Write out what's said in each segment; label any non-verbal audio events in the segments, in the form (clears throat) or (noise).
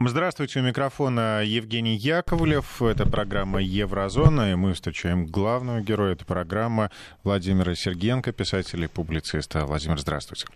Здравствуйте, у микрофона Евгений Яковлев. Это программа «Еврозона», и мы встречаем главного героя этой программы Владимира Сергенко, писателя и публициста. Владимир, здравствуйте.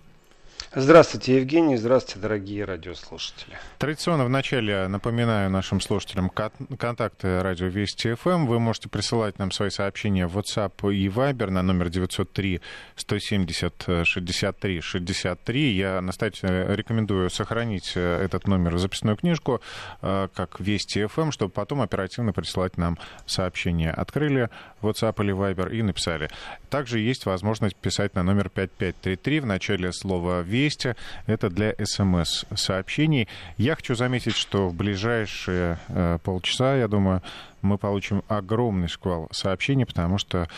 Здравствуйте, Евгений. Здравствуйте, дорогие радиослушатели. Традиционно вначале напоминаю нашим слушателям контакты радио Вести ФМ. Эм. Вы можете присылать нам свои сообщения в WhatsApp и Viber на номер 903 170 63 63. Я настоятельно рекомендую сохранить э, этот номер в записную книжку, э, как Вести ФМ, эм, чтобы потом оперативно присылать нам сообщения. Открыли WhatsApp или Viber и написали. Также есть возможность писать на номер 5533 в начале слова «Вести» 200. Это для смс-сообщений. Я хочу заметить, что в ближайшие э, полчаса, я думаю, мы получим огромный шквал сообщений, потому что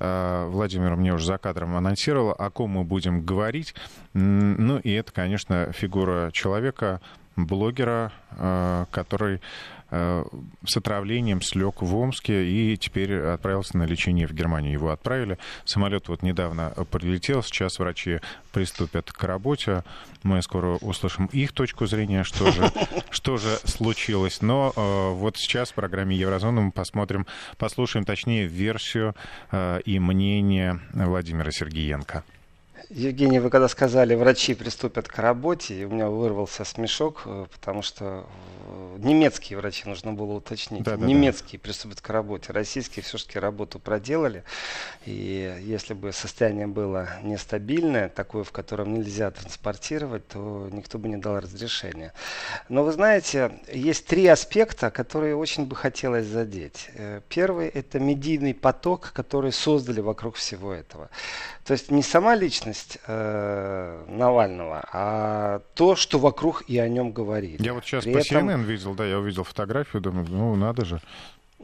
э, Владимир мне уже за кадром анонсировал, о ком мы будем говорить. Ну и это, конечно, фигура человека, блогера, э, который с отравлением слег в Омске и теперь отправился на лечение в Германию. Его отправили. Самолет вот недавно прилетел. Сейчас врачи приступят к работе. Мы скоро услышим их точку зрения, что же, (laughs) что же случилось. Но э, вот сейчас в программе Еврозона мы посмотрим, послушаем точнее версию э, и мнение Владимира Сергеенко. Евгений, вы когда сказали, врачи приступят к работе, и у меня вырвался смешок, э, потому что э, немецкие врачи, нужно было уточнить, да, да, немецкие да. приступят к работе, российские все-таки работу проделали, и если бы состояние было нестабильное, такое, в котором нельзя транспортировать, то никто бы не дал разрешения. Но вы знаете, есть три аспекта, которые очень бы хотелось задеть. Э, первый – это медийный поток, который создали вокруг всего этого. То есть не сама личность э, Навального, а то, что вокруг и о нем говорили. Я вот сейчас При по этом... CNN видел, да, я увидел фотографию, думаю, ну надо же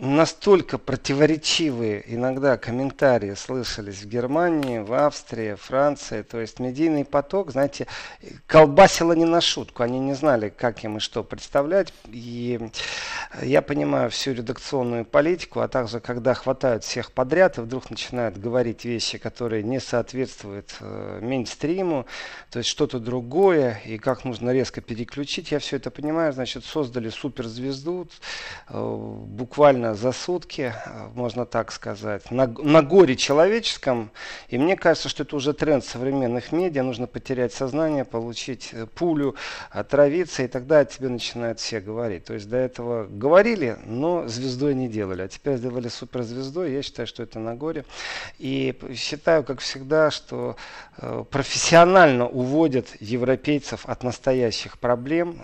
настолько противоречивые иногда комментарии слышались в Германии, в Австрии, Франции. То есть медийный поток, знаете, колбасило не на шутку. Они не знали, как им и что представлять. И я понимаю всю редакционную политику, а также когда хватают всех подряд и вдруг начинают говорить вещи, которые не соответствуют э, мейнстриму, то есть что-то другое, и как нужно резко переключить. Я все это понимаю. Значит, создали суперзвезду, э, буквально за сутки, э, можно так сказать, на, на горе человеческом. И мне кажется, что это уже тренд современных медиа. Нужно потерять сознание, получить э, пулю, отравиться, и тогда тебе начинают все говорить. То есть до этого говорили, но звездой не делали. А теперь сделали суперзвездой. Я считаю, что это на горе. И считаю, как всегда, что э, профессионально уводят европейцев от настоящих проблем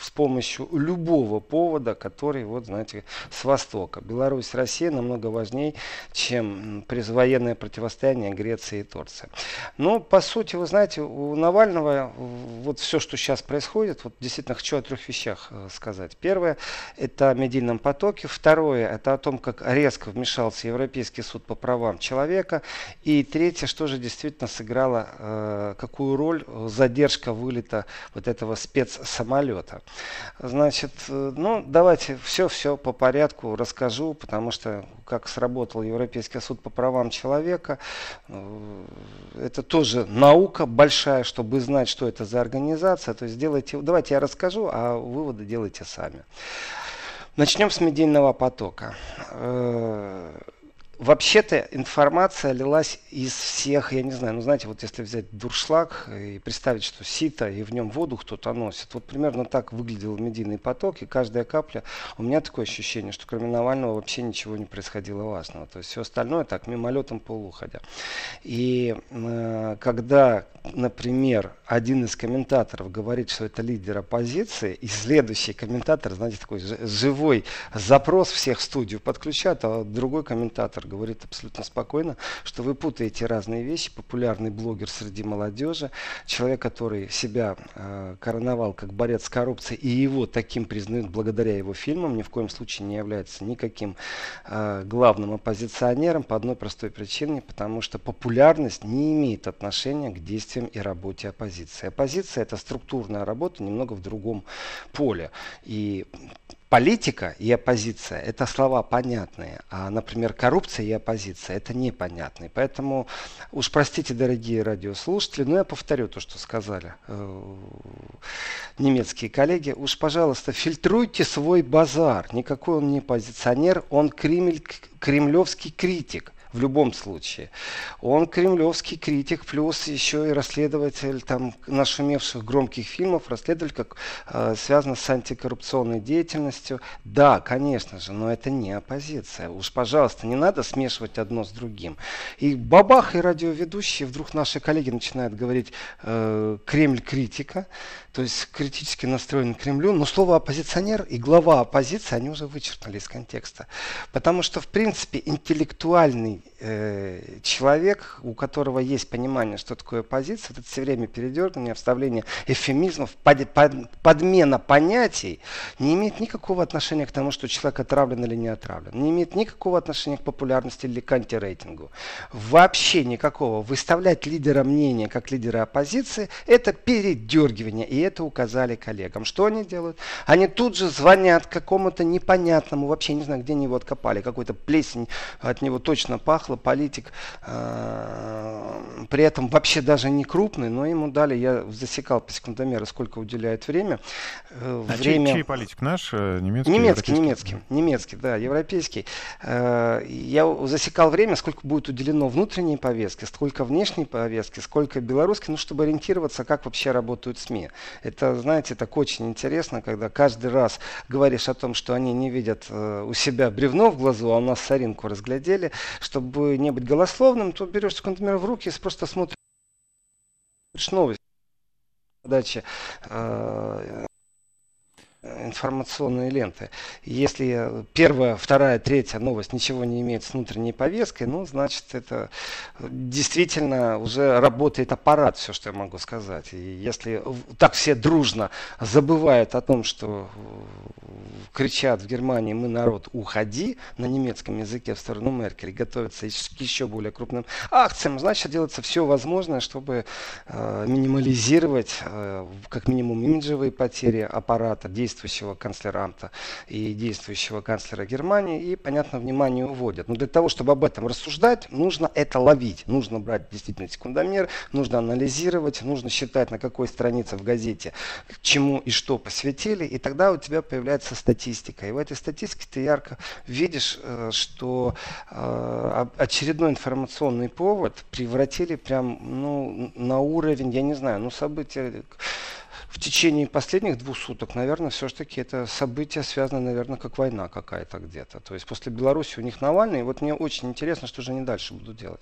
с помощью любого повода, который, вот, знаете, с Востока. Беларусь, Россия намного важнее, чем военное противостояние Греции и Турции. Но, по сути, вы знаете, у Навального вот все, что сейчас происходит, вот действительно хочу о трех вещах э, сказать. Первое, это о медийном потоке. Второе, это о том, как резко вмешался Европейский суд по правам человека. И третье, что же действительно сыграло, э, какую роль задержка вылета вот этого спецсамолета. Значит, э, ну, давайте все-все по порядку порядку расскажу, потому что как сработал Европейский суд по правам человека, э, это тоже наука большая, чтобы знать, что это за организация. То есть делайте, давайте я расскажу, а выводы делайте сами. Начнем с медийного потока. Вообще-то информация лилась из всех, я не знаю, ну знаете, вот если взять дуршлаг и представить, что сито, и в нем воду кто-то носит, вот примерно так выглядел медийный поток, и каждая капля, у меня такое ощущение, что кроме Навального вообще ничего не происходило важного. То есть все остальное так, мимолетом полуходя. И э, когда, например, один из комментаторов говорит, что это лидер оппозиции, и следующий комментатор, знаете, такой живой запрос всех в студию подключат, а другой комментатор говорит абсолютно спокойно, что вы путаете разные вещи. Популярный блогер среди молодежи, человек, который себя э, короновал как борец с коррупцией, и его таким признают благодаря его фильмам, ни в коем случае не является никаким э, главным оппозиционером по одной простой причине, потому что популярность не имеет отношения к действиям и работе оппозиции. Оппозиция это структурная работа немного в другом поле. И политика и оппозиция – это слова понятные, а, например, коррупция и оппозиция – это непонятные. Поэтому уж простите, дорогие радиослушатели, но я повторю то, что сказали э, немецкие коллеги. Уж, пожалуйста, фильтруйте свой базар. Никакой он не оппозиционер, он кремль, кремлевский критик – в любом случае. Он кремлевский критик, плюс еще и расследователь там нашумевших громких фильмов, расследователь, как э, связано с антикоррупционной деятельностью. Да, конечно же, но это не оппозиция. Уж, пожалуйста, не надо смешивать одно с другим. И бабах и радиоведущие, вдруг наши коллеги начинают говорить э, Кремль критика, то есть критически настроен к Кремлю, но слово оппозиционер и глава оппозиции они уже вычеркнули из контекста. Потому что, в принципе, интеллектуальный э, человек, у которого есть понимание, что такое оппозиция, это все время передергивание, вставление эфемизмов, под, под, подмена понятий, не имеет никакого отношения к тому, что человек отравлен или не отравлен. Не имеет никакого отношения к популярности или к антирейтингу. Вообще никакого. Выставлять лидера мнения как лидера оппозиции, это передергивание. И это указали коллегам. Что они делают? Они тут же звонят какому-то непонятному, вообще не знаю, где они его откопали, какой-то плесень от него точно пахло, политик, э, при этом вообще даже не крупный, но ему дали, я засекал по секундомеру, сколько уделяет время. Э, а время... чей, чей политик? Наш, э, немецкий? Немецкий, немецкий, немецкий, да, европейский. Я засекал время, сколько будет уделено внутренней повестке, сколько внешней повестки, сколько белорусской, ну, чтобы ориентироваться, как вообще работают СМИ. Это, знаете, так очень интересно, когда каждый раз говоришь о том, что они не видят э, у себя бревно в глазу, а у нас соринку разглядели. Чтобы не быть голословным, то берешь секундомер в руки и просто смотришь новость. Дача э, информационные ленты. Если первая, вторая, третья новость ничего не имеет с внутренней повесткой, ну, значит, это действительно уже работает аппарат, все, что я могу сказать. И если так все дружно забывают о том, что кричат в Германии «мы народ, уходи» на немецком языке в сторону Меркель, готовятся к еще более крупным акциям, значит, делается все возможное, чтобы э, минимализировать э, как минимум имиджевые потери аппарата, действующего канцлера Амта и действующего канцлера Германии, и, понятно, внимание уводят. Но для того, чтобы об этом рассуждать, нужно это ловить. Нужно брать действительно секундомер, нужно анализировать, нужно считать, на какой странице в газете чему и что посвятили, и тогда у тебя появляется статистика. И в этой статистике ты ярко видишь, э, что э, очередной информационный повод превратили прям ну, на уровень, я не знаю, ну события в течение последних двух суток, наверное, все-таки это событие связано, наверное, как война какая-то где-то. То есть после Беларуси у них Навальный, и вот мне очень интересно, что же они дальше будут делать.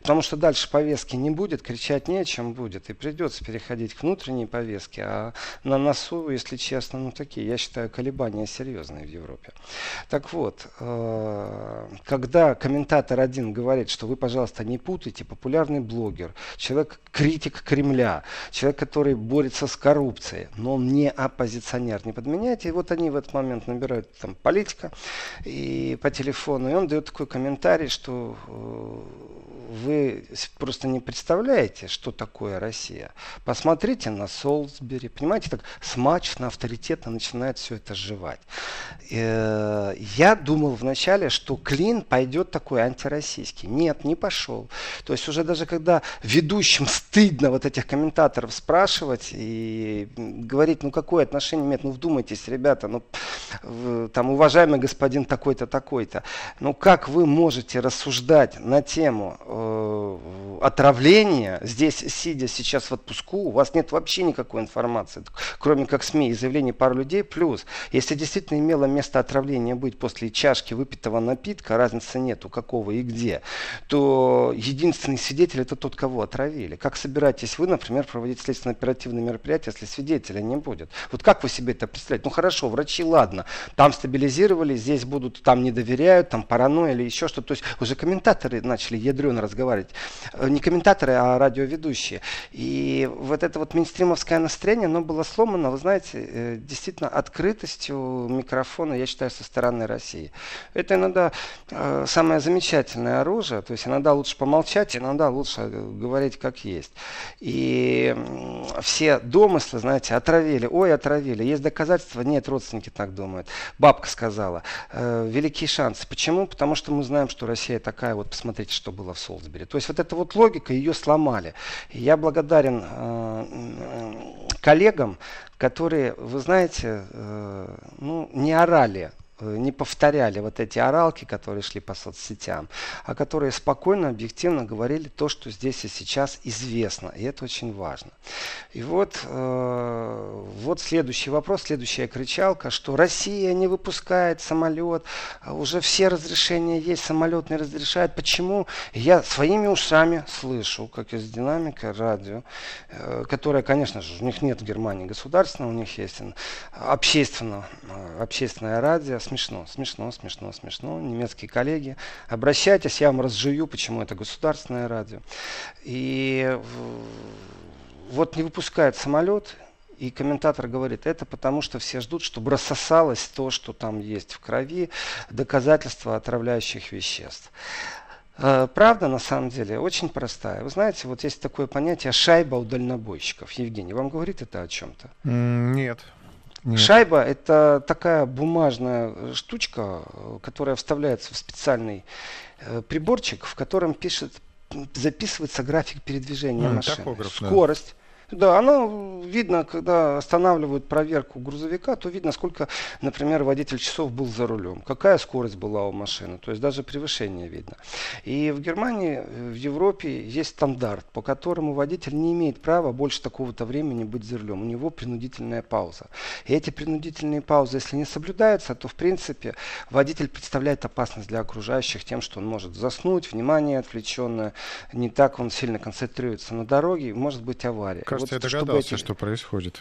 Потому что дальше повестки не будет, кричать не о чем будет, и придется переходить к внутренней повестке, а на носу, если честно, ну такие, я считаю, колебания серьезные в Европе. Так вот, э, когда комментатор один говорит, что вы, пожалуйста, не путайте, популярный блогер, человек критик Кремля, человек, который борется с коррупцией, коррупции, но он не оппозиционер, не подменяйте. И вот они в этот момент набирают там политика и по телефону, и он дает такой комментарий, что э, вы просто не представляете, что такое Россия. Посмотрите на Солсбери, понимаете, так смачно, авторитетно начинает все это жевать. Э, я думал вначале, что Клин пойдет такой антироссийский. Нет, не пошел. То есть уже даже когда ведущим стыдно вот этих комментаторов спрашивать и говорить, ну какое отношение имеет, ну вдумайтесь, ребята, ну там уважаемый господин такой-то, такой-то, ну как вы можете рассуждать на тему э, отравления, здесь, сидя сейчас в отпуску, у вас нет вообще никакой информации, кроме как СМИ и заявлений пару людей. Плюс, если действительно имело место отравления быть после чашки выпитого напитка, разницы нету какого и где, то единственный свидетель это тот, кого отравили. Как собираетесь вы, например, проводить следственно-оперативные мероприятия, если свидетеля не будет? Вот как вы себе это представляете? Ну хорошо, врачи, ладно, там стабилизировали, здесь будут, там не доверяют, там паранойя или еще что-то. То есть уже комментаторы начали ядрено разговаривать. Э, не комментаторы, а радиоведущие. И вот это вот мейнстримовское настроение, оно было сломано, вы знаете, э, действительно открытостью микрофона я считаю, со стороны России. Это иногда э, самое замечательное оружие, то есть иногда лучше помолчать, иногда лучше говорить как есть. И все домыслы, знаете, отравили, ой, отравили, есть доказательства, нет, родственники так думают. Бабка сказала, великие шансы. Почему? Потому что мы знаем, что Россия такая, вот посмотрите, что было в Солсбери. То есть вот эта вот логика, ее сломали. Я благодарен э, коллегам, которые, вы знаете, э, ну, не орали не повторяли вот эти оралки, которые шли по соцсетям, а которые спокойно, объективно говорили то, что здесь и сейчас известно. И это очень важно. И вот, э, вот следующий вопрос, следующая кричалка, что Россия не выпускает самолет, а уже все разрешения есть, самолет не разрешает. Почему? Я своими ушами слышу, как из динамика радио, э, которое, конечно же, у них нет в Германии государственного, у них есть общественное, э, общественное радио, смешно, смешно, смешно, смешно. Немецкие коллеги, обращайтесь, я вам разжую, почему это государственное радио. И вот не выпускает самолет, и комментатор говорит, это потому что все ждут, чтобы рассосалось то, что там есть в крови, доказательства отравляющих веществ. Э, правда, на самом деле, очень простая. Вы знаете, вот есть такое понятие шайба у дальнобойщиков. Евгений, вам говорит это о чем-то? Нет. Нет. Шайба это такая бумажная штучка, которая вставляется в специальный э, приборчик, в котором пишет, записывается график передвижения mm, машины. Скорость. Да да, оно видно, когда останавливают проверку грузовика, то видно, сколько, например, водитель часов был за рулем, какая скорость была у машины, то есть даже превышение видно. И в Германии, в Европе есть стандарт, по которому водитель не имеет права больше такого-то времени быть за рулем. У него принудительная пауза. И эти принудительные паузы, если не соблюдаются, то в принципе водитель представляет опасность для окружающих тем, что он может заснуть, внимание отвлеченное, не так он сильно концентрируется на дороге, может быть авария кажется, вот, я догадался, эти... что происходит.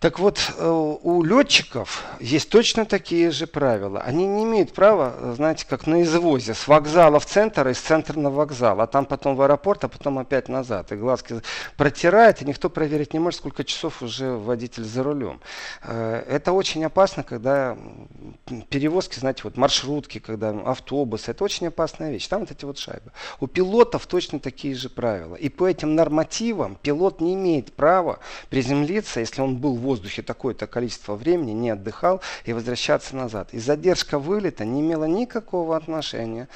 Так вот, э, у летчиков есть точно такие же правила. Они не имеют права, знаете, как на извозе, с вокзала в центр, из центра на вокзал, а там потом в аэропорт, а потом опять назад. И глазки протирает, и никто проверить не может, сколько часов уже водитель за рулем. Э, это очень опасно, когда перевозки, знаете, вот маршрутки, когда автобусы, это очень опасная вещь. Там вот эти вот шайбы. У пилотов точно такие же правила. И по этим нормативам пилот не имеет права приземлиться, если он был в воздухе такое-то количество времени, не отдыхал и возвращаться назад. И задержка вылета не имела никакого отношения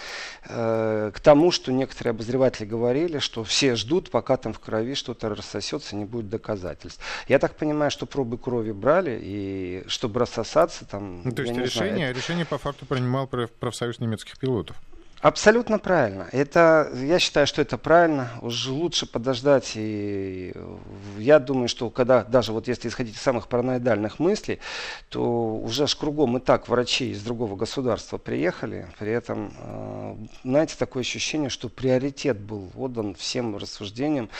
э, к тому, что некоторые обозреватели говорили, что все ждут, пока там в крови что-то рассосется, не будет доказательств. Я так понимаю, что пробы крови брали, и чтобы рассосаться там... Ну, то есть решение, знаю, это... решение по факту принимал профсоюз немецких пилотов? Абсолютно правильно. Это, я считаю, что это правильно. Уже лучше подождать. И я думаю, что когда, даже вот если исходить из самых параноидальных мыслей, то уже ж кругом и так врачи из другого государства приехали. При этом, э, знаете, такое ощущение, что приоритет был отдан всем рассуждениям.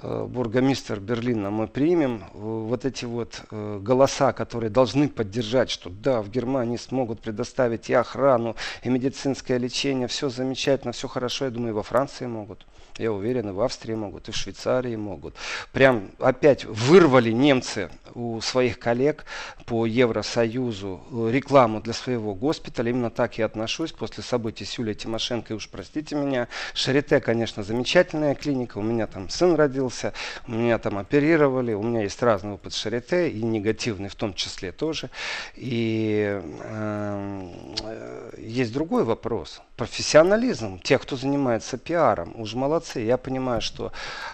Э, бургомистр Берлина мы примем. Вот эти вот э, голоса, которые должны поддержать, что да, в Германии смогут предоставить и охрану, и медицинское лечение, все все замечательно, все хорошо, я думаю, и во Франции могут. Я уверен, и в Австрии могут, и в Швейцарии могут. Прям опять вырвали немцы у своих коллег по Евросоюзу рекламу для своего госпиталя. Именно так я отношусь после событий с Юлией Тимошенко. И уж простите меня, Шарите, конечно, замечательная клиника. У меня там сын родился, у меня там оперировали, у меня есть разный опыт Шарите, и негативный в том числе тоже. И э, есть другой вопрос. Профессионализм тех, кто занимается пиаром. Уж молодцы. Я понимаю, что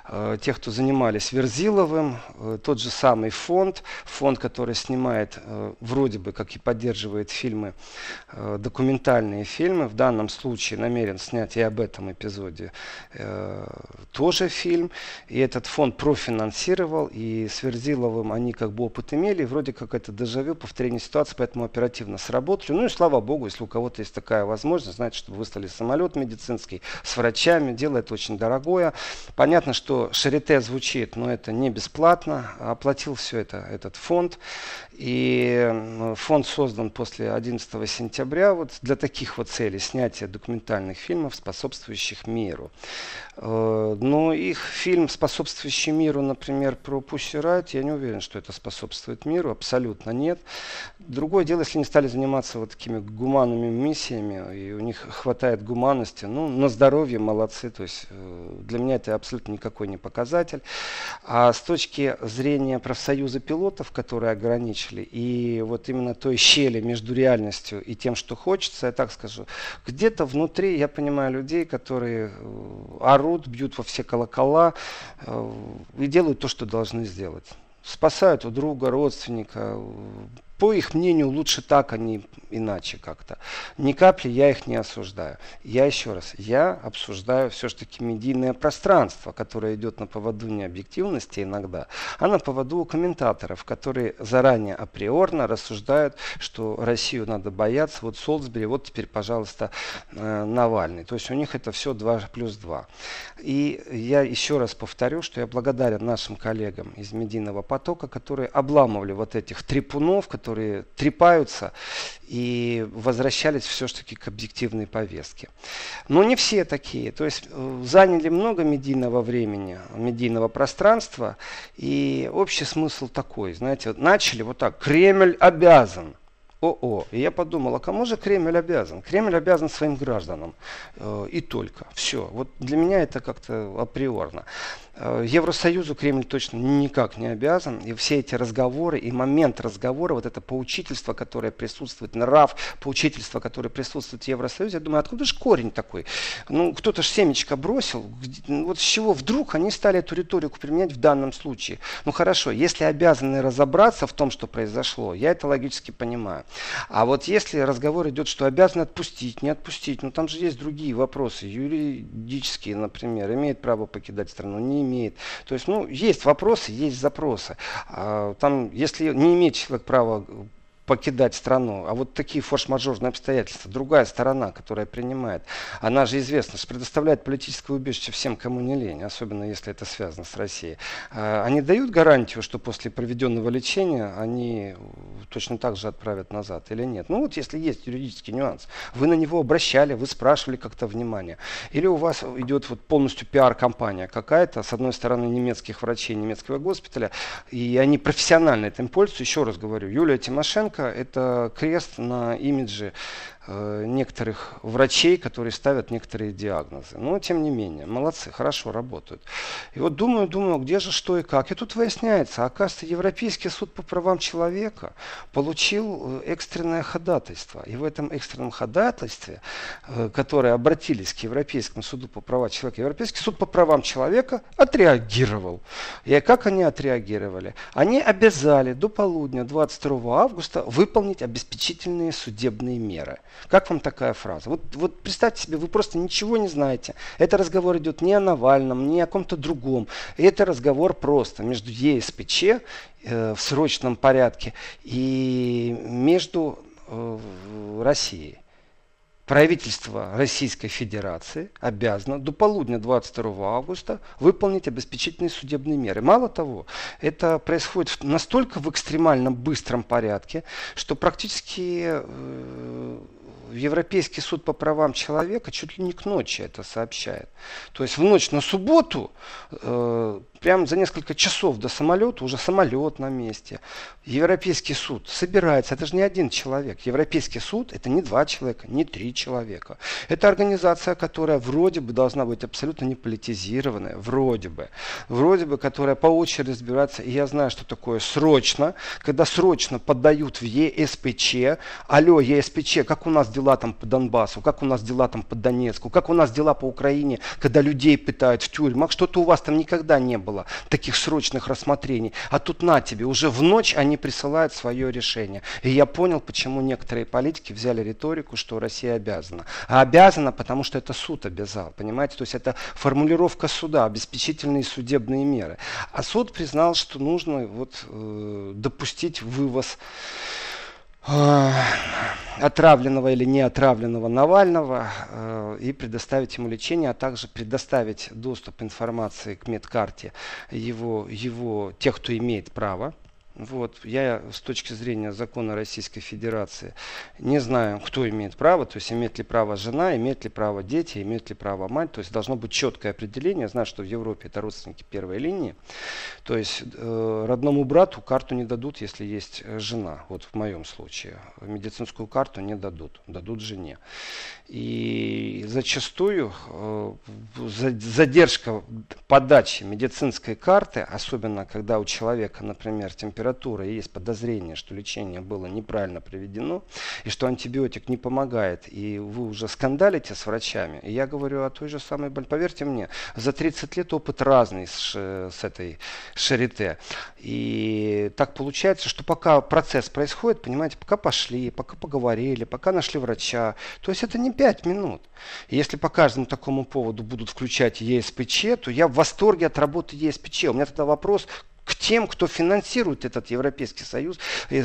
э, те, кто занимались Верзиловым, э, тот же самый фонд, фонд, который снимает, э, вроде бы, как и поддерживает фильмы, э, документальные фильмы, в данном случае намерен снять и об этом эпизоде э, тоже фильм. И этот фонд профинансировал, и с Верзиловым они как бы опыт имели, и вроде как это дежавю, повторение ситуации, поэтому оперативно сработали. Ну и слава богу, если у кого-то есть такая возможность, знаете, что выставили самолет медицинский с врачами, дело это очень дорогое. Понятно, что Шарите звучит, но это не бесплатно. Оплатил все это этот фонд. И фонд создан после 11 сентября вот для таких вот целей снятия документальных фильмов, способствующих миру. Э, но их фильм, способствующий миру, например, про Пусси Райт, я не уверен, что это способствует миру, абсолютно нет. Другое дело, если они стали заниматься вот такими гуманными миссиями, и у них хватает гуманности, ну, на здоровье молодцы, то есть э, для меня это абсолютно никакой не показатель. А с точки зрения профсоюза пилотов, которые ограничили, и вот именно той щели между реальностью и тем, что хочется, я так скажу, где-то внутри я понимаю людей, которые орут э, орут, бьют во все колокола э, и делают то, что должны сделать. Спасают у друга, родственника, по их мнению, лучше так, а не иначе как-то. Ни капли я их не осуждаю. Я еще раз, я обсуждаю все-таки медийное пространство, которое идет на поводу необъективности иногда, а на поводу у комментаторов, которые заранее априорно рассуждают, что Россию надо бояться. Вот Солсбери, вот теперь, пожалуйста, э, Навальный. То есть у них это все 2 плюс 2. И я еще раз повторю, что я благодарен нашим коллегам из медийного потока, которые обламывали вот этих трипунов, которые которые трепаются и возвращались все-таки к объективной повестке. Но не все такие. То есть э, заняли много медийного времени, медийного пространства, и общий смысл такой, знаете, начали вот так, Кремль обязан. О-о. И я подумал, а кому же Кремль обязан? Кремль обязан своим гражданам. Э, и только. Все. Вот для меня это как-то априорно. Э, Евросоюзу Кремль точно никак не обязан. И все эти разговоры, и момент разговора, вот это поучительство, которое присутствует, нрав, поучительство, которое присутствует в Евросоюзе, я думаю, откуда же корень такой? Ну, кто-то же семечко бросил. Ну, вот с чего вдруг они стали эту риторику применять в данном случае? Ну, хорошо, если обязаны разобраться в том, что произошло, я это логически понимаю. А вот если разговор идет, что обязаны отпустить, не отпустить, ну, там же есть другие вопросы, юридические, например, имеет право покидать страну, не имеет. То есть, ну, есть вопросы, есть запросы. А, там, если не имеет человек права покидать страну. А вот такие форс-мажорные обстоятельства, другая сторона, которая принимает, она же известна, что предоставляет политическое убежище всем, кому не лень, особенно если это связано с Россией. А, они дают гарантию, что после проведенного лечения они точно так же отправят назад или нет? Ну вот если есть юридический нюанс, вы на него обращали, вы спрашивали как-то внимание. Или у вас идет вот полностью пиар-компания какая-то, с одной стороны немецких врачей, немецкого госпиталя, и они профессионально этим пользуются. Еще раз говорю, Юлия Тимошенко Лукашенко – это крест на имидже некоторых врачей, которые ставят некоторые диагнозы. Но тем не менее, молодцы, хорошо работают. И вот думаю, думаю, где же что и как. И тут выясняется, оказывается, Европейский суд по правам человека получил э, экстренное ходатайство. И в этом экстренном ходатайстве, э, которые обратились к Европейскому суду по правам человека, Европейский суд по правам человека отреагировал. И как они отреагировали? Они обязали до полудня 22 августа выполнить обеспечительные судебные меры. Как вам такая фраза? Вот, вот представьте себе, вы просто ничего не знаете. Это разговор идет не о Навальном, не о ком-то другом. Это разговор просто между ЕСПЧ э, в срочном порядке и между э, Россией. Правительство Российской Федерации обязано до полудня 22 августа выполнить обеспечительные судебные меры. Мало того, это происходит настолько в экстремально быстром порядке, что практически э, Европейский суд по правам человека чуть ли не к ночи это сообщает. То есть в ночь на субботу э, прямо за несколько часов до самолета, уже самолет на месте. Европейский суд собирается, это же не один человек. Европейский суд это не два человека, не три человека. Это организация, которая вроде бы должна быть абсолютно не политизированная, вроде бы. Вроде бы, которая по очереди разбирается. И я знаю, что такое срочно, когда срочно подают в ЕСПЧ. Алло, ЕСПЧ, как у нас дела там по Донбассу, как у нас дела там по Донецку, как у нас дела по Украине, когда людей пытают в тюрьмах, что-то у вас там никогда не было было таких срочных рассмотрений. А тут на тебе, уже в ночь они присылают свое решение. И я понял, почему некоторые политики взяли риторику, что Россия обязана. А обязана, потому что это суд обязал, понимаете? То есть это формулировка суда, обеспечительные судебные меры. А суд признал, что нужно вот, э, допустить вывоз отравленного или не отравленного Навального э, и предоставить ему лечение, а также предоставить доступ информации к медкарте его, его, тех, кто имеет право вот, я с точки зрения закона Российской Федерации не знаю, кто имеет право, то есть имеет ли право жена, имеет ли право дети, имеет ли право мать, то есть должно быть четкое определение. Я знаю, что в Европе это родственники первой линии, то есть э, родному брату карту не дадут, если есть жена, вот в моем случае. Медицинскую карту не дадут, дадут жене. И зачастую э, задержка подачи медицинской карты, особенно когда у человека, например, температура и есть подозрение, что лечение было неправильно проведено, и что антибиотик не помогает, и вы уже скандалите с врачами. И я говорю о той же самой больнице. Поверьте мне, за 30 лет опыт разный с, с этой шарите. И так получается, что пока процесс происходит, понимаете, пока пошли, пока поговорили, пока нашли врача, то есть это не 5 минут. И если по каждому такому поводу будут включать ЕСПЧ, то я в восторге от работы ЕСПЧ. У меня тогда вопрос, к тем, кто финансирует этот Европейский Союз,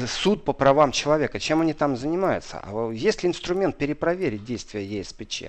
суд по правам человека, чем они там занимаются. А есть ли инструмент перепроверить действия ЕСПЧ?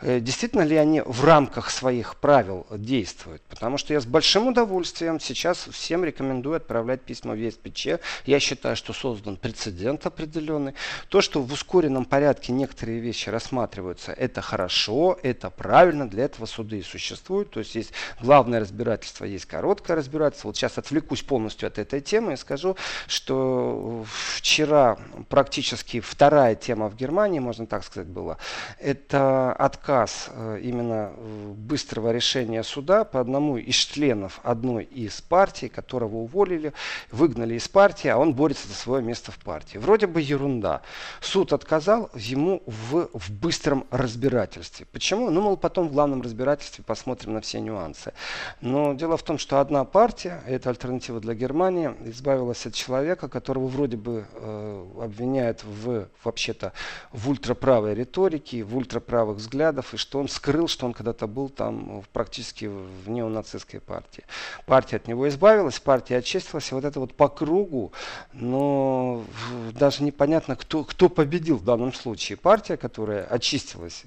Э, действительно ли они в рамках своих правил действуют? Потому что я с большим удовольствием сейчас всем рекомендую отправлять письма в ЕСПЧ. Я считаю, что создан прецедент определенный. То, что в ускоренном порядке некоторые вещи рассматриваются, это хорошо, это правильно, для этого суды и существуют. То есть есть главное разбирательство, есть короткое разбирательство. Вот сейчас отвлекусь полностью от этой темы и скажу, что вчера практически вторая тема в Германии, можно так сказать, была. Это отказ э, именно э, быстрого решения суда по одному из членов одной из партий, которого уволили, выгнали из партии, а он борется за свое место в партии. Вроде бы ерунда. Суд отказал ему в, в быстром разбирательстве. Почему? Ну, мол, потом в главном разбирательстве посмотрим на все нюансы. Но дело в том, что одна партия, это альтернатива для Германии, избавилась от человека, которого вроде бы э, обвиняют в, вообще-то, в ультраправой риторике, в ультраправых взглядах, и что он скрыл, что он когда-то был там практически в неонацистской партии. Партия от него избавилась, партия очистилась, и вот это вот по кругу, но даже непонятно, кто, кто победил в данном случае. Партия, которая очистилась,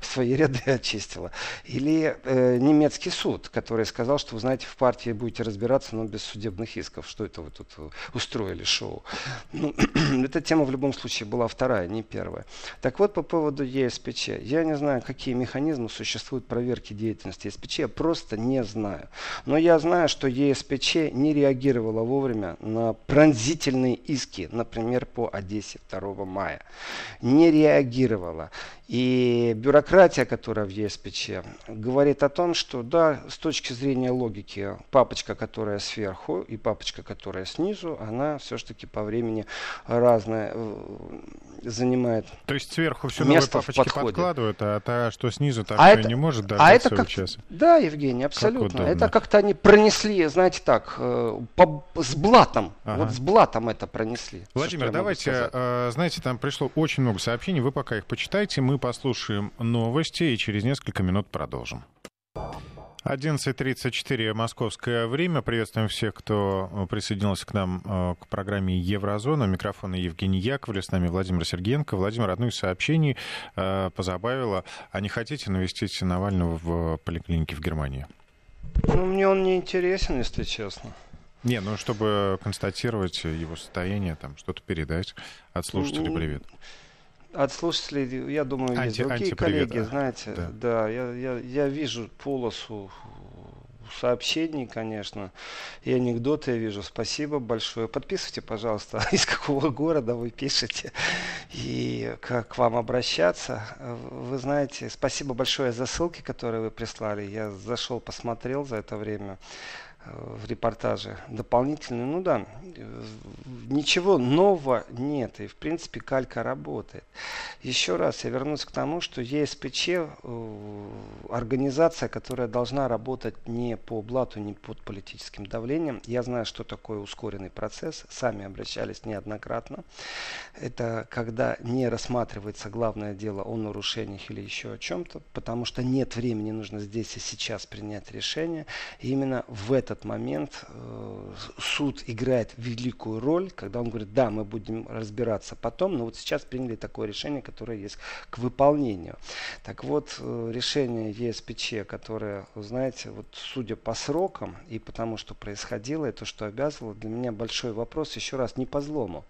в свои ряды (laughs) очистила, или э, немецкий суд, который сказал, что, вы знаете, в партии будете разбираться, но без судебных исков. Что это вы тут устроили шоу? (clears throat) Ну, (clears throat) эта тема в любом случае была вторая, не первая. Так вот, по поводу ЕСПЧ. Я не знаю, какие механизмы существуют проверки деятельности ЕСПЧ. Я просто не знаю. Но я знаю, что ЕСПЧ не реагировала вовремя на пронзительные иски, например, по Одессе 2 мая. Не реагировала. И бюрократия, которая в ЕСПЧ, говорит о том, что да, с точки зрения логики, папочка, которая сверху и папочка, которая снизу, она все-таки по времени разная э, занимает. То есть сверху все новые папочки подкладывают, а та, что снизу, так а это, не может даже а это как, час. Да, Евгений, абсолютно. Как это как-то они пронесли, знаете так, э, по, с блатом. Ага. Вот с блатом это пронесли. Владимир, давайте, э, знаете, там пришло очень много сообщений, вы пока их почитайте, мы послушаем новости и через несколько минут продолжим. 11.34 московское время. Приветствуем всех, кто присоединился к нам э, к программе «Еврозона». Микрофон Евгений Яковлев, с нами Владимир Сергеенко. Владимир, одно из сообщений э, позабавило. А не хотите навестить Навального в поликлинике в Германии? Ну, мне он не интересен, если честно. Не, ну, чтобы констатировать его состояние, там, что-то передать от слушателей привет от слушателей, я думаю, есть Анти, другие коллеги, а, знаете, да, да я, я, я вижу полосу сообщений, конечно, и анекдоты я вижу. Спасибо большое. Подписывайте, пожалуйста, (laughs) из какого города вы пишете и как к вам обращаться. Вы знаете, спасибо большое за ссылки, которые вы прислали. Я зашел, посмотрел за это время в репортаже дополнительные. Ну да, ничего нового нет. И в принципе калька работает. Еще раз я вернусь к тому, что ЕСПЧ э, организация, которая должна работать не по блату, не под политическим давлением. Я знаю, что такое ускоренный процесс. Сами обращались неоднократно. Это когда не рассматривается главное дело о нарушениях или еще о чем-то, потому что нет времени, нужно здесь и сейчас принять решение. И именно в этом этот момент э, суд играет великую роль, когда он говорит, да, мы будем разбираться потом, но вот сейчас приняли такое решение, которое есть к выполнению. Так вот, э, решение ЕСПЧ, которое, знаете, вот судя по срокам и потому, что происходило, и то, что обязывало, для меня большой вопрос, еще раз, не по злому.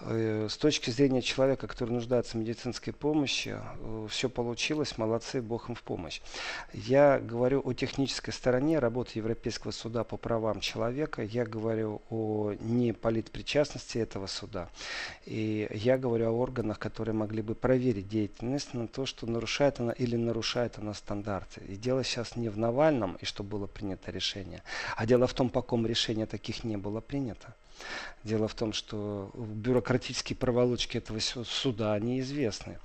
Э, с точки зрения человека, который нуждается в медицинской помощи, все получилось, молодцы, Бог им в помощь. Я говорю о технической стороне работы Европейского суда по правам человека, я говорю о не политпричастности этого суда, и я говорю о органах, которые могли бы проверить деятельность на то, что нарушает она или нарушает она стандарты. И дело сейчас не в Навальном, и что было принято решение, а дело в том, по какому решению таких не было принято. Дело в том, что бюрократические проволочки этого суда неизвестны.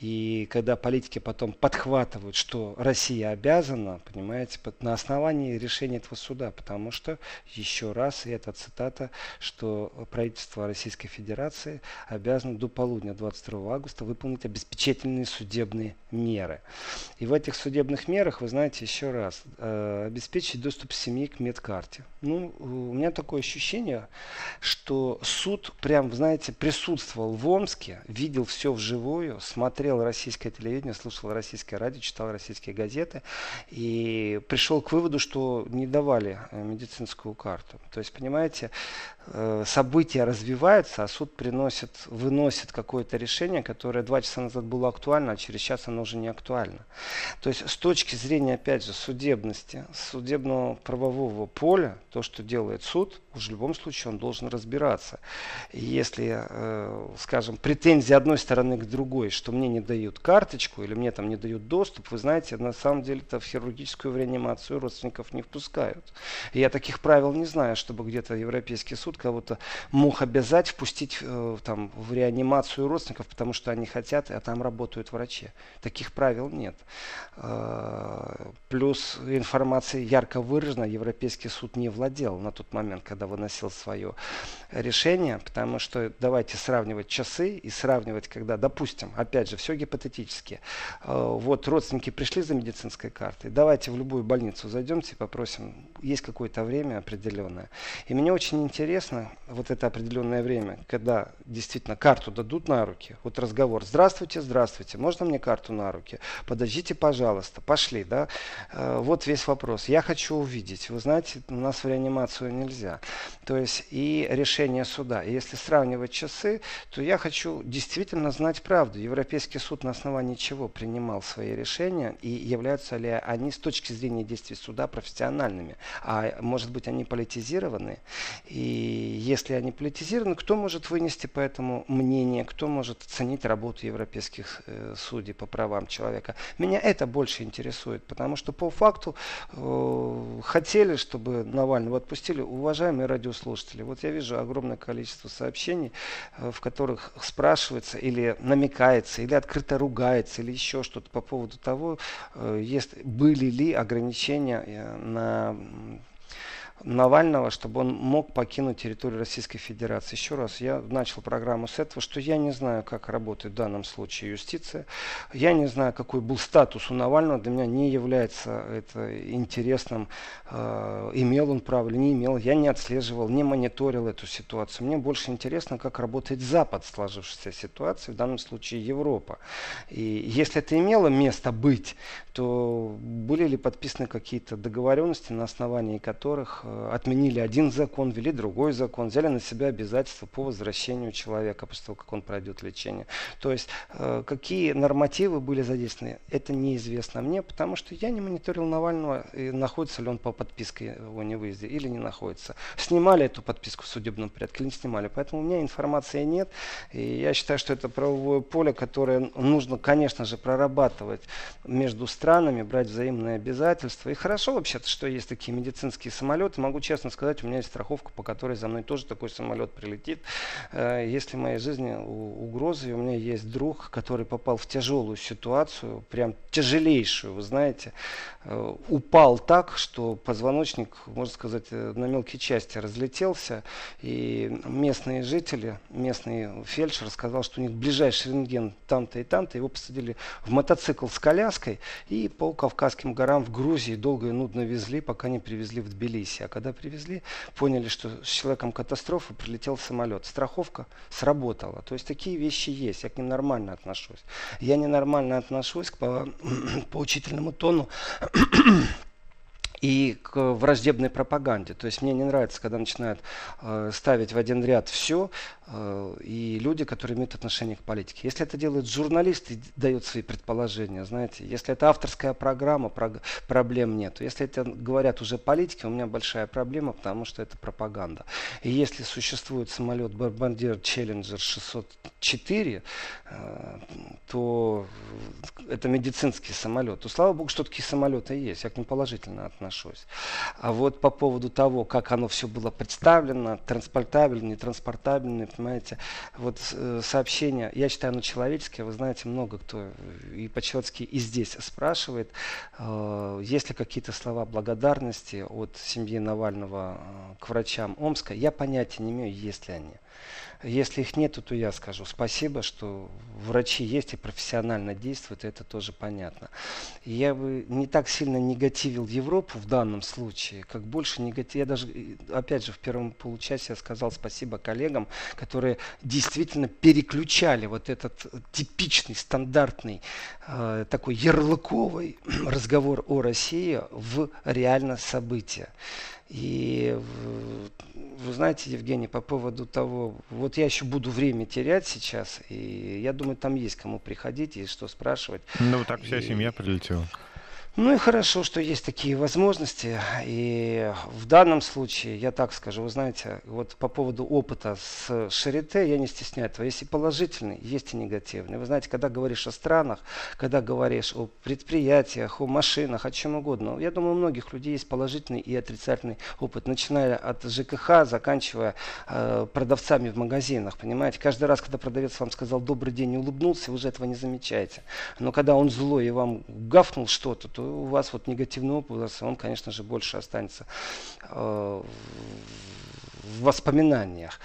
И когда политики потом подхватывают, что Россия обязана, понимаете, на основании решения этого суда, потому что, еще раз, и это цитата, что правительство Российской Федерации обязано до полудня 22 августа выполнить обеспечительные судебные меры. И в этих судебных мерах, вы знаете, еще раз, э, обеспечить доступ семьи к медкарте. Ну, у меня такое ощущение, что суд прям, знаете, присутствовал в Омске, видел все вживую, смотрел смотрел российское телевидение, слушал российское радио, читал российские газеты и пришел к выводу, что не давали э, медицинскую карту. То есть, понимаете, э, события развиваются, а суд приносит, выносит какое-то решение, которое два часа назад было актуально, а через час оно уже не актуально. То есть с точки зрения, опять же, судебности, судебного правового поля, то, что делает суд, уж в любом случае он должен разбираться. Если, э, скажем, претензии одной стороны к другой, что мне не не дают карточку или мне там не дают доступ, вы знаете, на самом деле-то в хирургическую реанимацию родственников не впускают. Я таких правил не знаю, чтобы где-то Европейский суд кого-то мог обязать впустить э, там, в реанимацию родственников, потому что они хотят, а там работают врачи. Таких правил нет. Э, плюс информация ярко выражена, Европейский суд не владел на тот момент, когда выносил свое решение, потому что давайте сравнивать часы и сравнивать, когда, допустим, опять же, все гипотетически. Э, вот родственники пришли за медицинской картой, давайте в любую больницу зайдемте и попросим, есть какое-то время определенное. И мне очень интересно вот это определенное время, когда действительно карту дадут на руки, вот разговор, здравствуйте, здравствуйте, можно мне карту на руки? Подождите, пожалуйста, пошли, да? Э, вот весь вопрос. Я хочу увидеть, вы знаете, у нас в реанимацию нельзя. То есть и решение суда. И если сравнивать часы, то я хочу действительно знать правду. Европейский суд на основании чего принимал свои решения и являются ли они с точки зрения действий суда профессиональными. А может быть они политизированы. И если они политизированы, кто может вынести по этому мнение, кто может оценить работу европейских э, судей по правам человека. Меня это больше интересует, потому что по факту э, хотели, чтобы Навального отпустили, уважаемые радиослушатели. Вот я вижу огромное количество сообщений, э, в которых спрашивается или намекается, или открыто ругается, или еще что-то по поводу того, э, есть, были ли ограничения э, на Навального, чтобы он мог покинуть территорию Российской Федерации. Еще раз, я начал программу с этого, что я не знаю, как работает в данном случае юстиция. Я не знаю, какой был статус у Навального. Для меня не является это интересным, э, имел он право или не имел. Я не отслеживал, не мониторил эту ситуацию. Мне больше интересно, как работает Запад в сложившейся ситуации, в данном случае Европа. И если это имело место быть, то были ли подписаны какие-то договоренности, на основании которых Э, отменили один закон, ввели другой закон, взяли на себя обязательства по возвращению человека после того, как он пройдет лечение. То есть э, какие нормативы были задействованы, это неизвестно мне, потому что я не мониторил Навального, и находится ли он по подписке о невыезде или не находится. Снимали эту подписку в судебном порядке или не снимали. Поэтому у меня информации нет. И я считаю, что это правовое поле, которое нужно, конечно же, прорабатывать между странами, брать взаимные обязательства. И хорошо вообще-то, что есть такие медицинские самолеты, могу честно сказать, у меня есть страховка, по которой за мной тоже такой самолет прилетит. Э, если в моей жизни угрозы, у меня есть друг, который попал в тяжелую ситуацию, прям тяжелейшую, вы знаете, э, упал так, что позвоночник, можно сказать, э, на мелкие части разлетелся, и местные жители, местный фельдшер сказал, что у них ближайший рентген там-то и там-то, его посадили в мотоцикл с коляской и по Кавказским горам в Грузии долго и нудно везли, пока не привезли в Тбилиси А когда привезли, поняли, что с человеком катастрофа, прилетел самолет. Страховка сработала. То есть такие вещи есть. Я к ним нормально отношусь. Я ненормально отношусь к поучительному (clears throat) тону и к враждебной пропаганде. То есть мне не нравится, когда начинают э, ставить в один ряд все, и люди, которые имеют отношение к политике. Если это делают журналисты дают свои предположения, знаете, если это авторская программа, прог- проблем нет. Если это говорят уже политики, у меня большая проблема, потому что это пропаганда. И если существует самолет Бомбардир Challenger 604, э, то это медицинский самолет. То слава богу, что такие самолеты есть. Я к ним положительно отношусь. А вот по поводу того, как оно все было представлено, транспортабельно, нетранспортабельно, понимаете, вот э, сообщение, я считаю, оно человеческое, вы знаете, много кто и по-человечески и здесь спрашивает, э, есть ли какие-то слова благодарности от семьи Навального э, к врачам Омска, я понятия не имею, есть ли они. Если их нету, то я скажу спасибо, что врачи есть и профессионально действуют, это тоже понятно. Я бы не так сильно негативил Европу в данном случае, как больше негатив. Я даже, опять же, в первом получасе я сказал спасибо коллегам, которые действительно переключали вот этот типичный, стандартный, э, такой ярлыковый (clears throat) разговор о России в реально события. И вы знаете, Евгений, по поводу того, вот я еще буду время терять сейчас, и я думаю, там есть кому приходить и что спрашивать. Ну, так вся и... семья прилетела. Ну и хорошо, что есть такие возможности. И в данном случае, я так скажу, вы знаете, вот по поводу опыта с Шарите, я не стесняю этого. Есть и положительный, есть и негативный. Вы знаете, когда говоришь о странах, когда говоришь о предприятиях, о машинах, о чем угодно, я думаю, у многих людей есть положительный и отрицательный опыт, начиная от ЖКХ, заканчивая э, продавцами в магазинах, понимаете. Каждый раз, когда продавец вам сказал «добрый день» и улыбнулся, вы уже этого не замечаете. Но когда он злой и вам гафнул что-то, то у вас вот негативный опыт, он, конечно же, больше останется э, в воспоминаниях.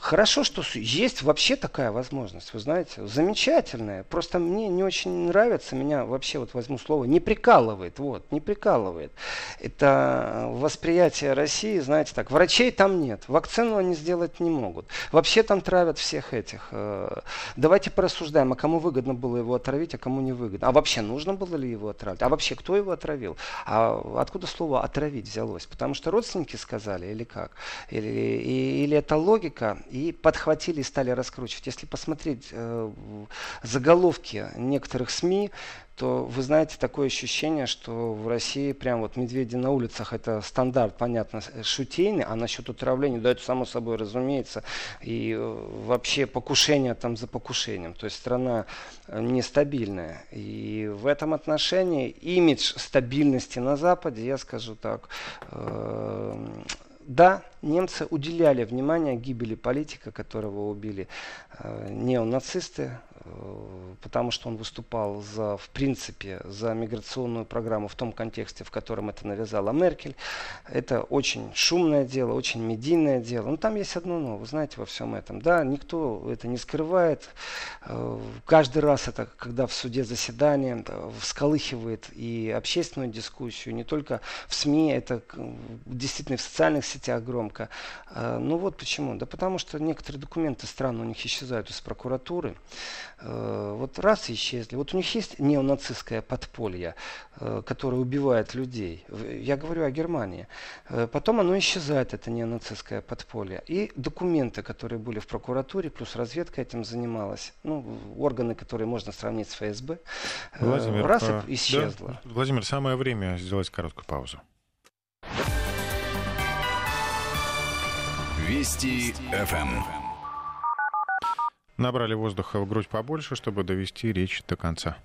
Хорошо, что есть вообще такая возможность, вы знаете, замечательная. Просто мне не очень нравится, меня вообще, вот возьму слово, не прикалывает, вот, не прикалывает. Это восприятие России, знаете, так, врачей там нет, вакцину они сделать не могут. Вообще там травят всех этих. Э, давайте порассуждаем, а кому выгодно было его отравить, а кому не выгодно. А вообще нужно было ли его отравить? А вообще кто его отравил? А откуда слово отравить взялось? Потому что родственники сказали или как? Или, или это логика? И подхватили и стали раскручивать. Если посмотреть э, заголовки некоторых СМИ, то вы знаете такое ощущение, что в России прям вот медведи на улицах это стандарт, понятно, шутейный, а насчет отравления, да, это само собой разумеется, и э, вообще покушение там за покушением, то есть страна э, нестабильная. И в этом отношении имидж стабильности на Западе, я скажу так, э, да, немцы уделяли внимание гибели политика, которого убили э, неонацисты, Э, потому что он выступал за, в принципе за миграционную программу в том контексте, в котором это навязала Меркель. Это очень шумное дело, очень медийное дело. Но там есть одно но, вы знаете, во всем этом. Да, никто это не скрывает. Э, каждый раз это, когда в суде заседание, всколыхивает и общественную дискуссию, не только в СМИ, это действительно в социальных сетях громко. Э, ну вот почему. Да потому что некоторые документы странно у них исчезают из прокуратуры. Э, вот раз исчезли. Вот у них есть неонацистское подполье, э, которое убивает людей. Я говорю о Германии. Э, потом оно исчезает, это неонацистское подполье. И документы, которые были в прокуратуре, плюс разведка этим занималась. Ну, органы, которые можно сравнить с ФСБ. Владимир, раз и исчезло. Да, Владимир, самое время сделать короткую паузу. Вести ФМ. Набрали воздуха в грудь побольше, чтобы довести речь до конца.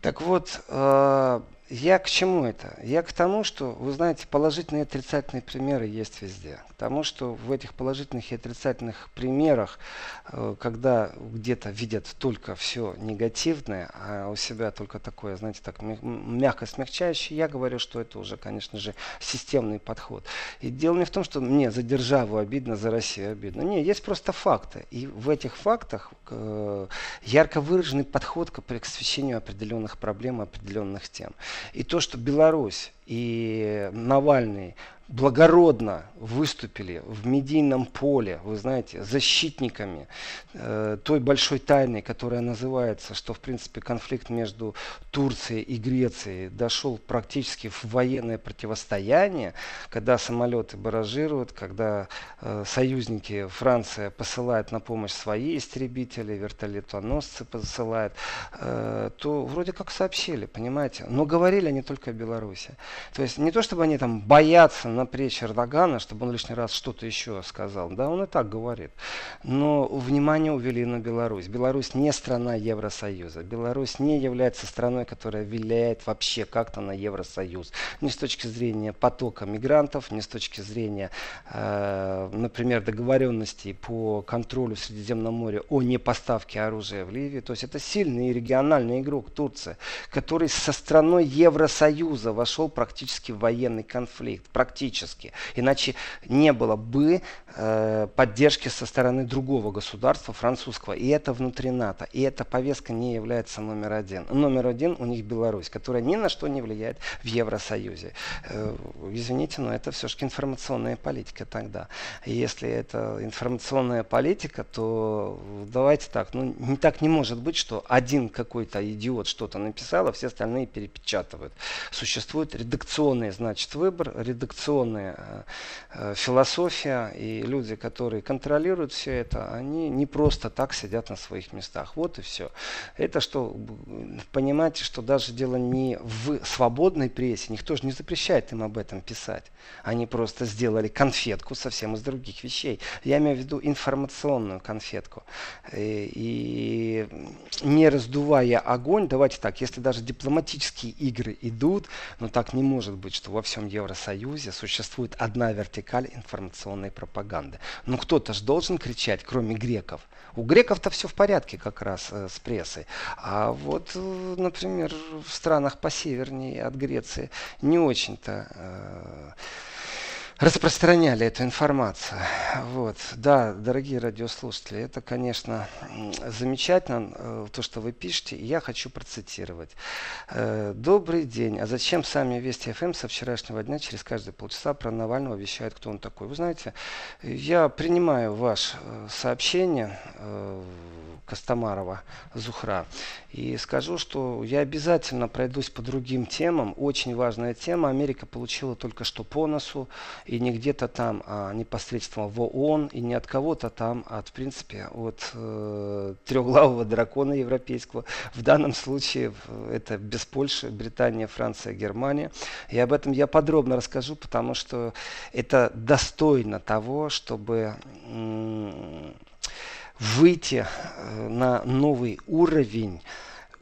Так вот, э, я к чему это? Я к тому, что, вы знаете, положительные и отрицательные примеры есть везде. К тому, что в этих положительных и отрицательных примерах, э, когда где-то видят только все негативное, а у себя только такое, знаете, так мягко смягчающее, я говорю, что это уже, конечно же, системный подход. И дело не в том, что мне за державу обидно, за Россию обидно. Не, есть просто факты. И в этих фактах э, ярко выраженный подход к освещению определенных проблем, определенных тем. И то, что Беларусь и Навальный благородно выступили в медийном поле, вы знаете, защитниками э, той большой тайны, которая называется, что в принципе конфликт между Турцией и Грецией дошел практически в военное противостояние, когда самолеты баражируют, когда э, союзники Франция посылает на помощь свои истребители, вертолетоносцы посылает, э, то вроде как сообщили, понимаете, но говорили они только о Беларуси. То есть не то, чтобы они там боятся напречь Эрдогана, чтобы он лишний раз что-то еще сказал. Да, он и так говорит. Но внимание увели на Беларусь. Беларусь не страна Евросоюза. Беларусь не является страной, которая влияет вообще как-то на Евросоюз. Ни с точки зрения потока мигрантов, ни с точки зрения, э, например, договоренностей по контролю в Средиземном море о непоставке оружия в Ливию. То есть это сильный региональный игрок Турция, который со страной Евросоюза вошел практически в военный конфликт. Практически практически. Иначе не было бы э, поддержки со стороны другого государства, французского. И это внутри НАТО. И эта повестка не является номер один. Номер один у них Беларусь, которая ни на что не влияет в Евросоюзе. Э, извините, но это все-таки информационная политика тогда. Если это информационная политика, то давайте так. Ну, не так не может быть, что один какой-то идиот что-то написал, а все остальные перепечатывают. Существует редакционный, значит, выбор, редакционный традиционная э, э, философия, и люди, которые контролируют все это, они не просто так сидят на своих местах. Вот и все. Это что, понимаете, что даже дело не в свободной прессе, никто же не запрещает им об этом писать. Они просто сделали конфетку совсем из других вещей. Я имею в виду информационную конфетку. И, и не раздувая огонь, давайте так, если даже дипломатические игры идут, но так не может быть, что во всем Евросоюзе существует одна вертикаль информационной пропаганды. Но кто-то же должен кричать, кроме греков. У греков-то все в порядке как раз э, с прессой. А вот, э, например, в странах посевернее от Греции не очень-то э, распространяли эту информацию. Вот. Да, дорогие радиослушатели, это, конечно, замечательно, э, то, что вы пишете. Я хочу процитировать. Э, Добрый день. А зачем сами Вести ФМ со вчерашнего дня через каждые полчаса про Навального вещают, кто он такой? Вы знаете, я принимаю ваше э, сообщение Костомарова Зухра. И скажу, что я обязательно пройдусь по другим темам. Очень важная тема. Америка получила только что по носу. И не где-то там, а непосредственно в ООН. И не от кого-то там, а в принципе от э, трехглавого дракона европейского. В данном случае это без Польши, Британия, Франция, Германия. И об этом я подробно расскажу, потому что это достойно того, чтобы выйти э, на новый уровень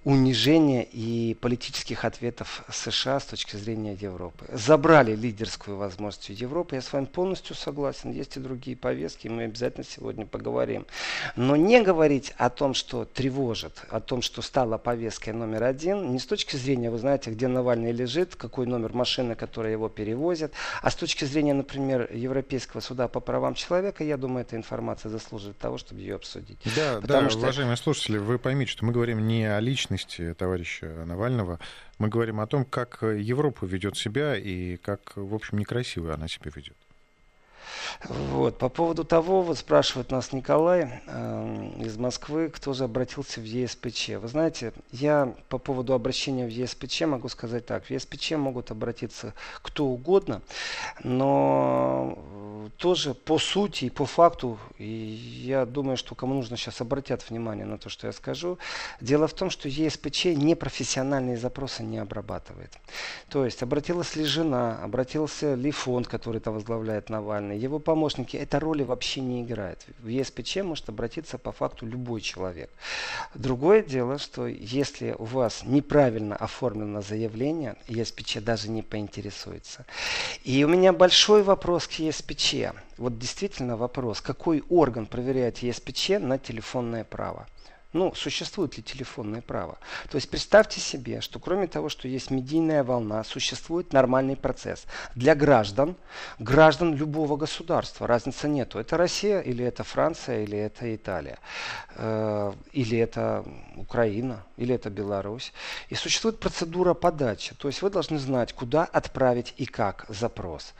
унижения и политических ответов США с точки зрения Европы. Забрали лидерскую возможность у Европы. Я с вами полностью согласен. Есть и другие повестки, мы обязательно сегодня поговорим. Но не говорить о том, что тревожит, о том, что стала повесткой номер один, не с точки зрения, вы знаете, где Навальный лежит, какой номер машины, которая его перевозит, а с точки зрения, например, Европейского суда по правам человека, я думаю, эта информация заслуживает того, чтобы ее обсудить. Да, Потому да, что... уважаемые слушатели, вы поймите, что мы говорим не о личности личности товарища Навального. Мы говорим о том, как Европа ведет себя и как, в общем, некрасиво она себя ведет. Вот. По поводу того, вот спрашивает нас Николай э, из Москвы, кто же обратился в ЕСПЧ. Вы знаете, я по поводу обращения в ЕСПЧ могу сказать так. В ЕСПЧ могут обратиться кто угодно, но тоже по сути и по факту, и я думаю, что кому нужно сейчас обратят внимание на то, что я скажу. Дело в том, что ЕСПЧ непрофессиональные запросы не обрабатывает. То есть обратилась ли жена, обратился ли фонд, который там возглавляет Навальный, его помощники, эта роли вообще не играет. В ЕСПЧ может обратиться по факту любой человек. Другое дело, что если у вас неправильно оформлено заявление, ЕСПЧ даже не поинтересуется. И у меня большой вопрос к ЕСПЧ. Вот действительно вопрос, какой орган проверяет ЕСПЧ на телефонное право? Ну, существует ли телефонное право? То есть представьте себе, что кроме того, что есть медийная волна, существует нормальный процесс для граждан, граждан любого государства. Разницы нету. Это Россия или это Франция или это Италия, э, или это Украина, или это Беларусь. И существует процедура подачи. То есть вы должны знать, куда отправить и как запрос.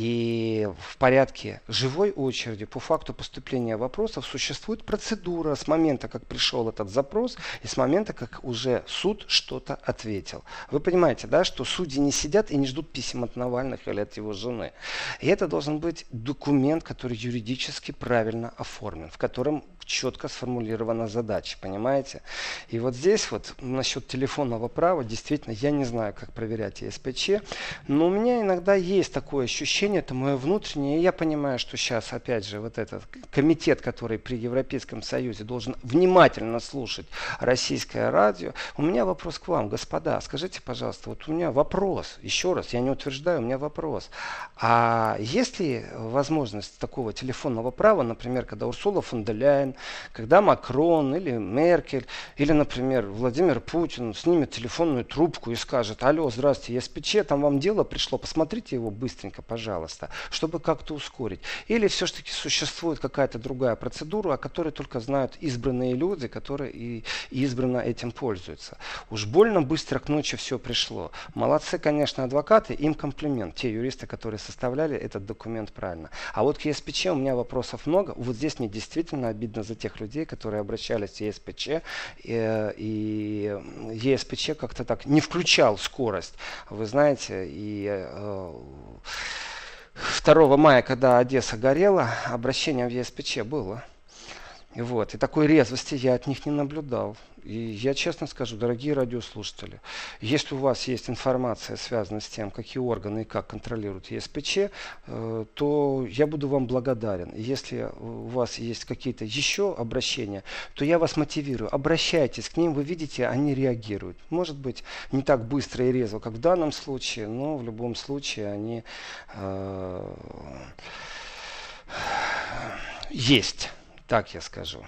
И в порядке живой очереди по факту поступления вопросов существует процедура с момента, как пришел этот запрос, и с момента, как уже суд что-то ответил. Вы понимаете, да, что судьи не сидят и не ждут писем от Навальных или от его жены. И это должен быть документ, который юридически правильно оформлен, в котором четко сформулирована задача, понимаете? И вот здесь вот насчет телефонного права, действительно, я не знаю, как проверять ЕСПЧ, но у меня иногда есть такое ощущение, это мое внутреннее, и я понимаю, что сейчас, опять же, вот этот комитет, который при Европейском Союзе должен внимательно слушать российское радио, у меня вопрос к вам, господа, скажите, пожалуйста, вот у меня вопрос, еще раз, я не утверждаю, у меня вопрос, а есть ли возможность такого телефонного права, например, когда Урсула фон де Ляйен когда Макрон или Меркель, или, например, Владимир Путин снимет телефонную трубку и скажет, алло, здравствуйте, СПЧ, там вам дело пришло, посмотрите его быстренько, пожалуйста, чтобы как-то ускорить. Или все-таки существует какая-то другая процедура, о которой только знают избранные люди, которые и избранно этим пользуются. Уж больно быстро к ночи все пришло. Молодцы, конечно, адвокаты, им комплимент. Те юристы, которые составляли этот документ правильно. А вот к ЕСПЧ у меня вопросов много. Вот здесь мне действительно обидно за тех людей, которые обращались в ЕСПЧ, и, и ЕСПЧ как-то так не включал скорость, вы знаете, и э, 2 мая, когда Одесса горела, обращение в ЕСПЧ было. Вот. И такой резвости я от них не наблюдал. И я честно скажу, дорогие радиослушатели, если у вас есть информация, связанная с тем, какие органы и как контролируют ЕСПЧ, э, то я буду вам благодарен. Если у вас есть какие-то еще обращения, то я вас мотивирую. Обращайтесь к ним, вы видите, они реагируют. Может быть, не так быстро и резво, как в данном случае, но в любом случае они э, есть, так я скажу.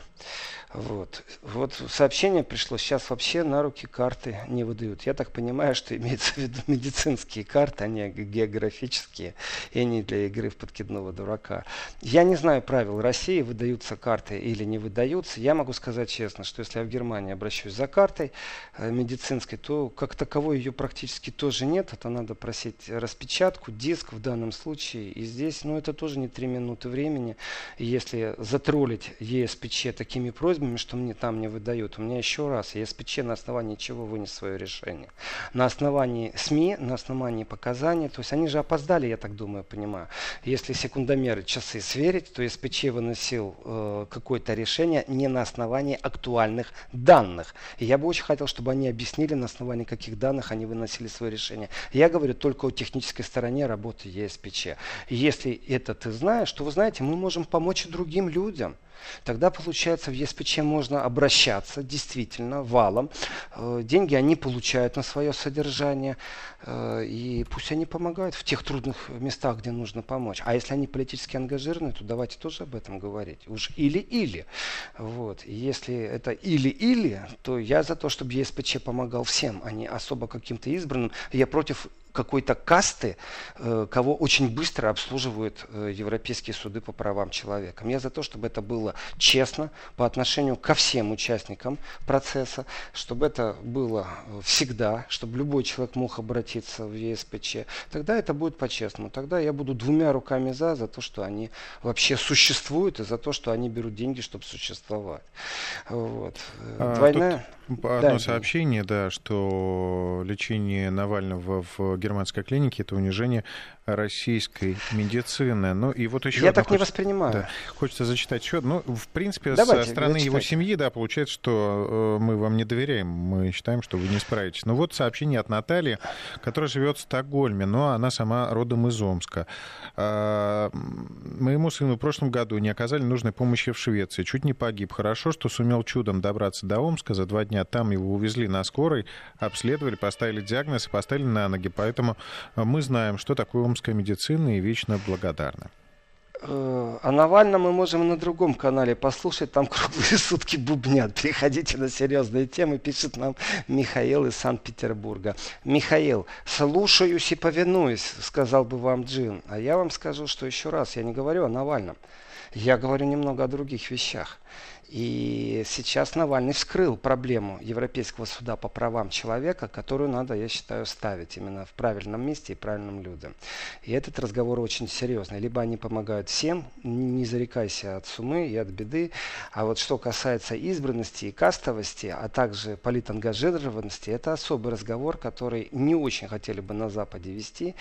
Вот. вот сообщение пришло, сейчас вообще на руки карты не выдают. Я так понимаю, что (laughs) имеется в виду медицинские карты, а не географические, и они для игры в подкидного дурака. Я не знаю правил России, выдаются карты или не выдаются. Я могу сказать честно, что если я в Германии обращусь за картой э, медицинской, то как таковой ее практически тоже нет. Это надо просить распечатку, диск в данном случае. И здесь, ну это тоже не три минуты времени. Если затроллить ЕСПЧ такими просьбами, просьбами, что мне там не выдают. У меня еще раз, я СПЧ на основании чего вынес свое решение. На основании СМИ, на основании показаний. То есть они же опоздали, я так думаю, понимаю. Если секундомеры часы сверить, то СПЧ выносил э, какое-то решение не на основании актуальных данных. И я бы очень хотел, чтобы они объяснили, на основании каких данных они выносили свое решение. Я говорю только о технической стороне работы ЕСПЧ. Если это ты знаешь, то вы знаете, мы можем помочь другим людям. Тогда, получается, в ЕСПЧ можно обращаться действительно валом. Э, деньги они получают на свое содержание. Э, и пусть они помогают в тех трудных местах, где нужно помочь. А если они политически ангажированы, то давайте тоже об этом говорить. Уж или-или. Вот. Если это или-или, то я за то, чтобы ЕСПЧ помогал всем, а не особо каким-то избранным. Я против какой-то касты, э, кого очень быстро обслуживают э, европейские суды по правам человека. Я за то, чтобы это было честно по отношению ко всем участникам процесса, чтобы это было э, всегда, чтобы любой человек мог обратиться в ЕСПЧ. Тогда это будет по-честному. Тогда я буду двумя руками за, за то, что они вообще существуют и за то, что они берут деньги, чтобы существовать. Вот. А, Двойная... Одно да. сообщение, да, что лечение Навального в германской клинике это унижение российской медицины. Ну и вот еще Я так хочется, не воспринимаю. Да, хочется зачитать еще. Ну, в принципе, Давайте, со стороны его семьи, да, получается, что э, мы вам не доверяем. Мы считаем, что вы не справитесь. Ну вот сообщение от Натальи, которая живет в Стокгольме, но она сама родом из Омска. Э, моему сыну в прошлом году не оказали нужной помощи в Швеции. Чуть не погиб. Хорошо, что сумел чудом добраться до Омска. За два дня там его увезли на скорой, обследовали, поставили диагноз и поставили на ноги. Поэтому мы знаем, что такое омская медицина и вечно благодарны. э, о Навальном мы можем на другом канале послушать, там круглые (laughs) сутки бубнят. Приходите на серьезные темы, пишет нам Михаил из Санкт-Петербурга. Михаил, слушаюсь и повинуюсь, сказал бы вам Джин. А я вам скажу, что еще раз, я не говорю о Навальном. Я говорю немного о других вещах. И сейчас Навальный вскрыл проблему Европейского суда по правам человека, которую надо, я считаю, ставить именно в правильном месте и правильным людям. И этот разговор очень серьезный. Либо они помогают всем, не зарекайся от сумы и от беды. А вот что касается избранности и кастовости, а также политангажированности, это особый разговор, который не очень хотели бы на Западе вести.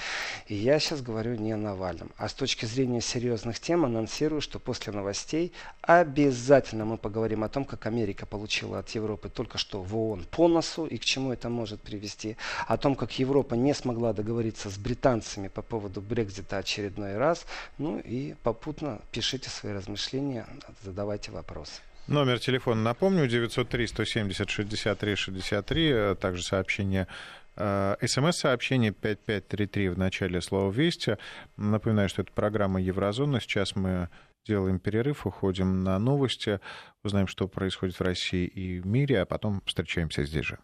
И я сейчас говорю не о Навальном. А с точки зрения серьезных тем анонсирую, что после новостей обязательно мы поговорим о том, как Америка получила от Европы только что в ООН по носу и к чему это может привести. О том, как Европа не смогла договориться с британцами по поводу Брекзита очередной раз. Ну и попутно пишите свои размышления, задавайте вопросы. Номер телефона, напомню, 903-170-63-63, также сообщение э, СМС-сообщение 5533 в начале слова «Вести». Напоминаю, что это программа «Еврозона». Сейчас мы делаем перерыв, уходим на новости, узнаем, что происходит в России и в мире, а потом встречаемся здесь же.